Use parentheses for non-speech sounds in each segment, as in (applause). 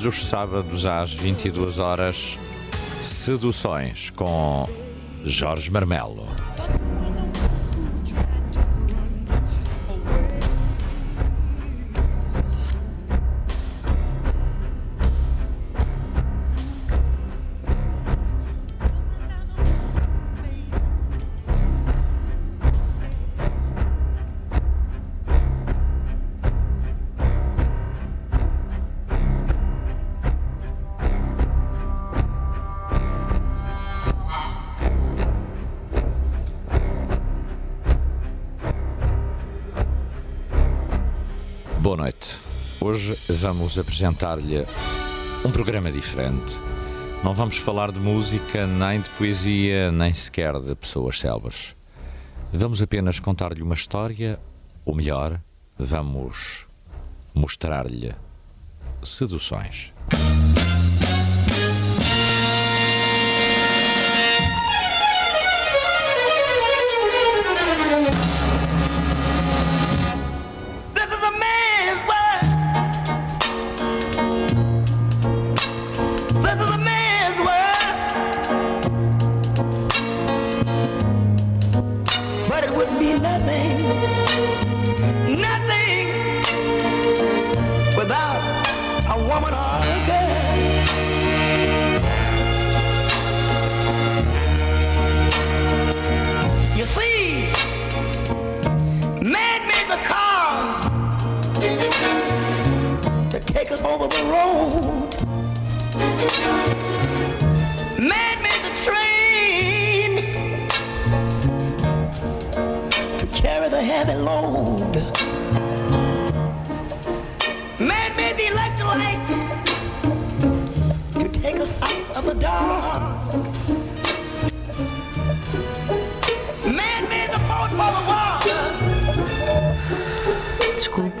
Todos os sábados às 22 horas, Seduções com Jorge Marmelo. Noite. Hoje vamos apresentar-lhe um programa diferente. Não vamos falar de música, nem de poesia, nem sequer de pessoas célebres. Vamos apenas contar-lhe uma história, ou melhor, vamos mostrar-lhe seduções. Nothing heavy load. Man made the electric light to take us out of the dark. Man made the boat for the water. Desculpe,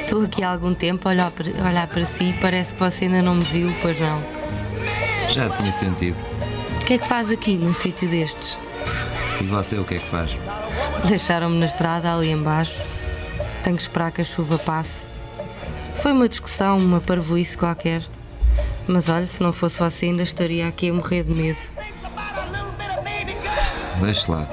estou aqui há algum tempo a olhar para, a olhar para si e parece que você ainda não me viu, pois não. Já tinha sentido. O que é que faz aqui num sítio destes? E você o que é que faz? Deixaram-me na estrada ali embaixo. Tenho que esperar que a chuva passe. Foi uma discussão, uma parvoíce qualquer. Mas olha, se não fosse você ainda estaria aqui a morrer de medo. Deixe lá.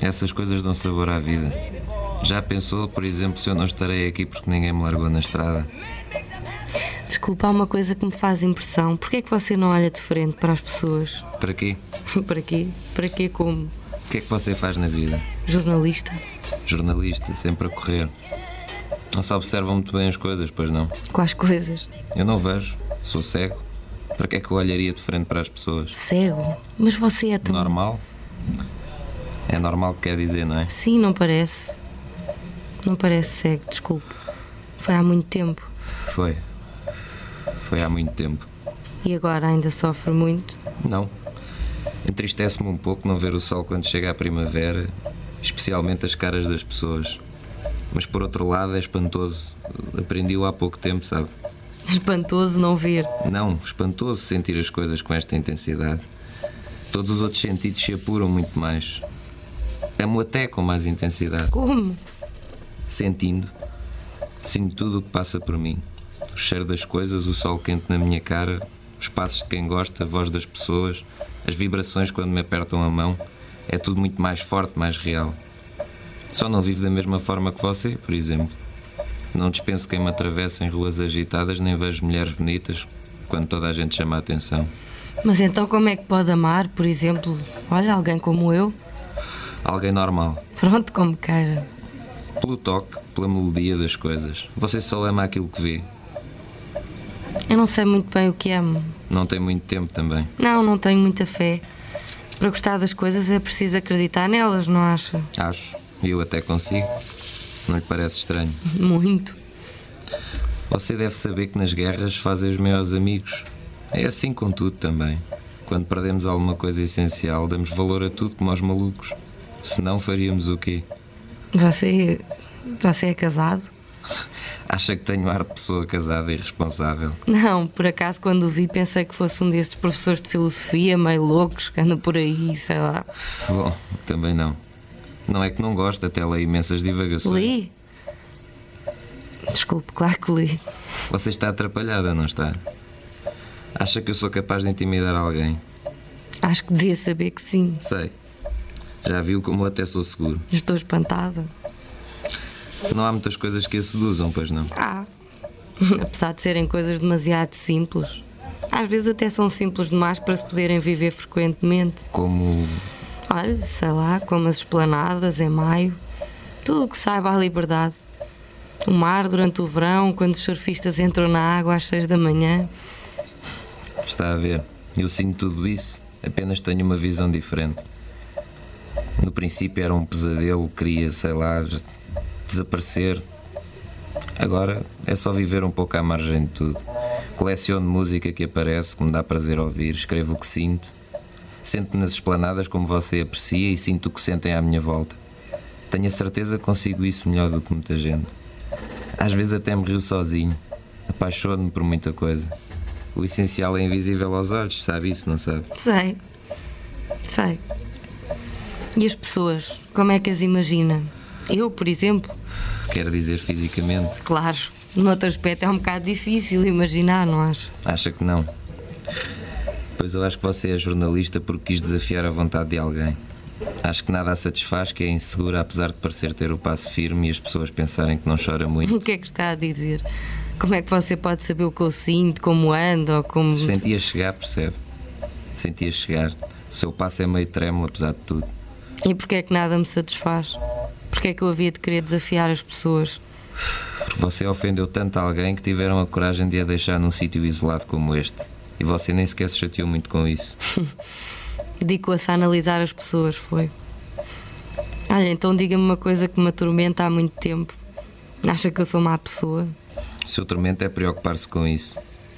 Essas coisas dão sabor à vida. Já pensou, por exemplo, se eu não estarei aqui porque ninguém me largou na estrada? Desculpa, há uma coisa que me faz impressão. Porquê é que você não olha de frente para as pessoas? Para quê? (laughs) para quê? Para quê como? O que é que você faz na vida? Jornalista? Jornalista, sempre a correr. Não se observam muito bem as coisas, pois não? Quais coisas? Eu não vejo. Sou cego. Para que é que eu olharia de frente para as pessoas? Cego? Mas você é tão. Normal? É normal que quer dizer, não é? Sim, não parece. Não parece cego, desculpe. Foi há muito tempo. Foi. Foi há muito tempo. E agora ainda sofre muito. Não. Entristece-me um pouco não ver o sol quando chega a primavera, especialmente as caras das pessoas. Mas por outro lado é espantoso. Aprendi-o há pouco tempo, sabe? Espantoso não ver. Não, espantoso sentir as coisas com esta intensidade. Todos os outros sentidos se apuram muito mais. Amo até com mais intensidade. Como? Sentindo. Sinto tudo o que passa por mim. O cheiro das coisas, o sol quente na minha cara, os passos de quem gosta, a voz das pessoas, as vibrações quando me apertam a mão. É tudo muito mais forte, mais real. Só não vivo da mesma forma que você, por exemplo. Não dispenso quem me atravessa em ruas agitadas, nem vejo mulheres bonitas quando toda a gente chama a atenção. Mas então como é que pode amar, por exemplo, olha, alguém como eu? Alguém normal. Pronto, como queira. Pelo toque, pela melodia das coisas. Você só ama aquilo que vê. Eu não sei muito bem o que amo. Não tem muito tempo também. Não, não tenho muita fé. Para gostar das coisas é preciso acreditar nelas, não acha? Acho. E eu até consigo. Não lhe parece estranho? (laughs) Muito. Você deve saber que nas guerras fazem os maiores amigos. É assim com tudo também. Quando perdemos alguma coisa essencial, damos valor a tudo como aos malucos. Senão faríamos o quê? Você. Você é casado? (laughs) Acha que tenho ar de pessoa casada e responsável? Não, por acaso quando o vi pensei que fosse um desses professores de filosofia meio loucos que andam por aí, sei lá. Bom, também não. Não é que não gosto, até leio imensas divagações. Li? Desculpe, claro que li. Você está atrapalhada, não está? Acha que eu sou capaz de intimidar alguém? Acho que devia saber que sim. Sei. Já viu como até sou seguro. Estou espantada. Não há muitas coisas que a seduzam, pois não? Ah, (laughs) apesar de serem coisas demasiado simples. Às vezes até são simples demais para se poderem viver frequentemente. Como. Olha, sei lá, como as esplanadas em maio. Tudo o que saiba à liberdade. O mar durante o verão, quando os surfistas entram na água às seis da manhã. Está a ver. Eu sinto tudo isso, apenas tenho uma visão diferente. No princípio era um pesadelo, queria, sei lá, desaparecer. Agora é só viver um pouco à margem de tudo. Coleciono música que aparece, que me dá prazer ouvir, escrevo o que sinto. Sento nas esplanadas como você aprecia e sinto o que sentem à minha volta. Tenho a certeza que consigo isso melhor do que muita gente. Às vezes até me rio sozinho. Apaixono-me por muita coisa. O essencial é invisível aos olhos, sabe isso, não sabe? Sei. Sei. E as pessoas, como é que as imagina? Eu, por exemplo, Quer dizer fisicamente. claro, no outro aspecto é um bocado difícil imaginar, não acho? Acha que não? Pois eu acho que você é jornalista porque quis desafiar a vontade de alguém. Acho que nada a satisfaz, que é insegura, apesar de parecer ter o passo firme e as pessoas pensarem que não chora muito. (laughs) O que é que está a dizer? Como é que você pode saber o que eu sinto, como ando ou como. Se sentia chegar, percebe? Sentia chegar. O seu passo é meio trêmulo, apesar de tudo. E porquê é que nada me satisfaz? Porquê é que eu havia de querer desafiar as pessoas? Porque você ofendeu tanto alguém que tiveram a coragem de a deixar num sítio isolado como este. E você nem sequer se chateou muito com isso. (laughs) Dedicou-se a analisar as pessoas, foi. Olha, então diga-me uma coisa que me atormenta há muito tempo. Acha que eu sou má pessoa? O seu tormento é preocupar-se com isso.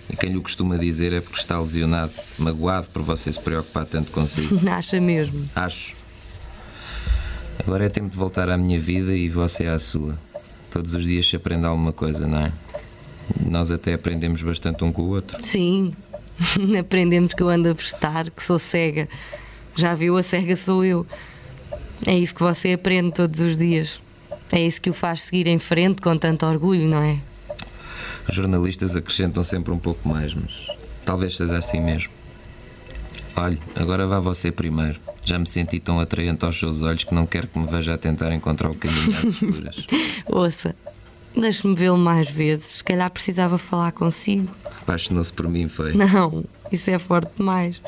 E quem lhe costuma dizer é porque está lesionado, magoado por você se preocupar tanto consigo. (laughs) Acha mesmo? Acho. Agora é tempo de voltar à minha vida e você à sua. Todos os dias se aprende alguma coisa, não é? Nós até aprendemos bastante um com o outro. Sim. (laughs) Aprendemos que eu ando a vestar, que sou cega. Já viu, a cega sou eu. É isso que você aprende todos os dias. É isso que o faz seguir em frente com tanto orgulho, não é? Os jornalistas acrescentam sempre um pouco mais, mas talvez seja assim mesmo. Olhe, agora vá você primeiro. Já me senti tão atraente aos seus olhos que não quero que me veja a tentar encontrar o caminho às escuras. (laughs) Ouça, deixe-me vê-lo mais vezes. Se calhar precisava falar consigo. Apaixonou-se por mim, foi? Não, isso é forte demais.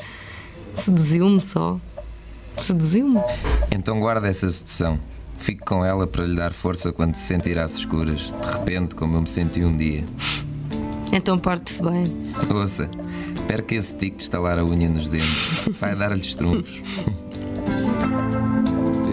Seduziu-me só. Seduziu-me. Então guarda essa sedução. Fique com ela para lhe dar força quando se sentir às escuras. De repente, como eu me senti um dia. Então porte-se bem. Ouça, perca esse tique de estalar a unha nos dentes. Vai dar-lhes trunfos. (laughs)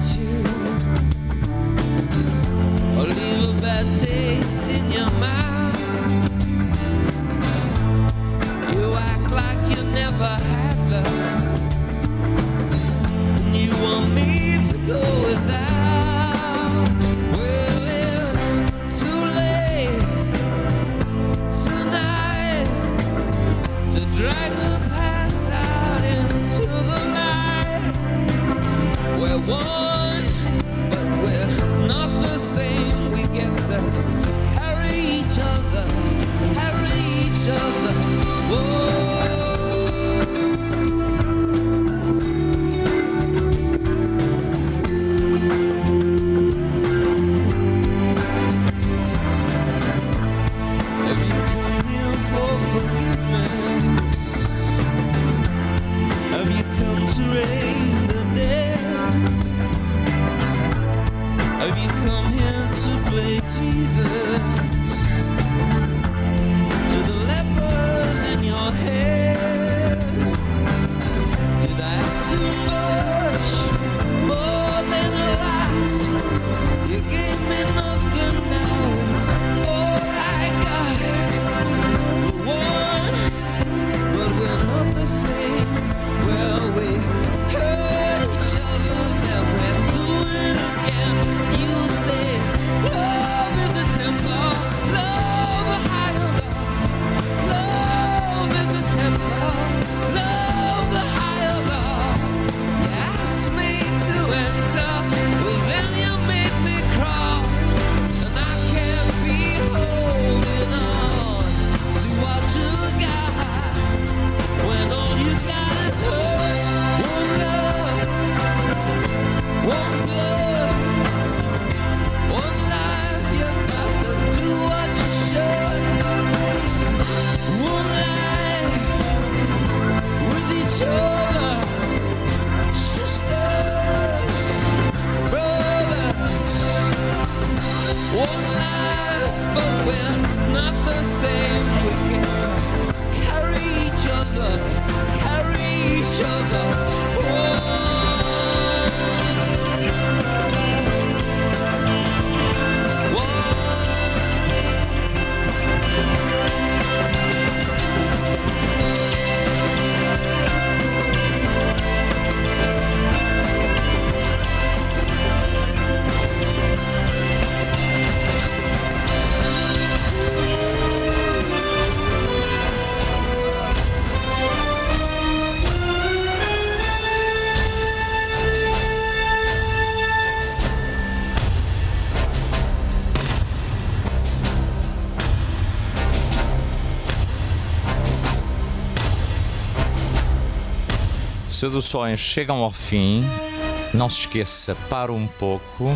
into seduções chegam ao fim, não se esqueça, para um pouco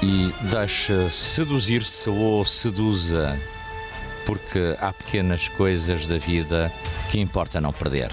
e deixa seduzir-se ou seduza, porque há pequenas coisas da vida que importa não perder.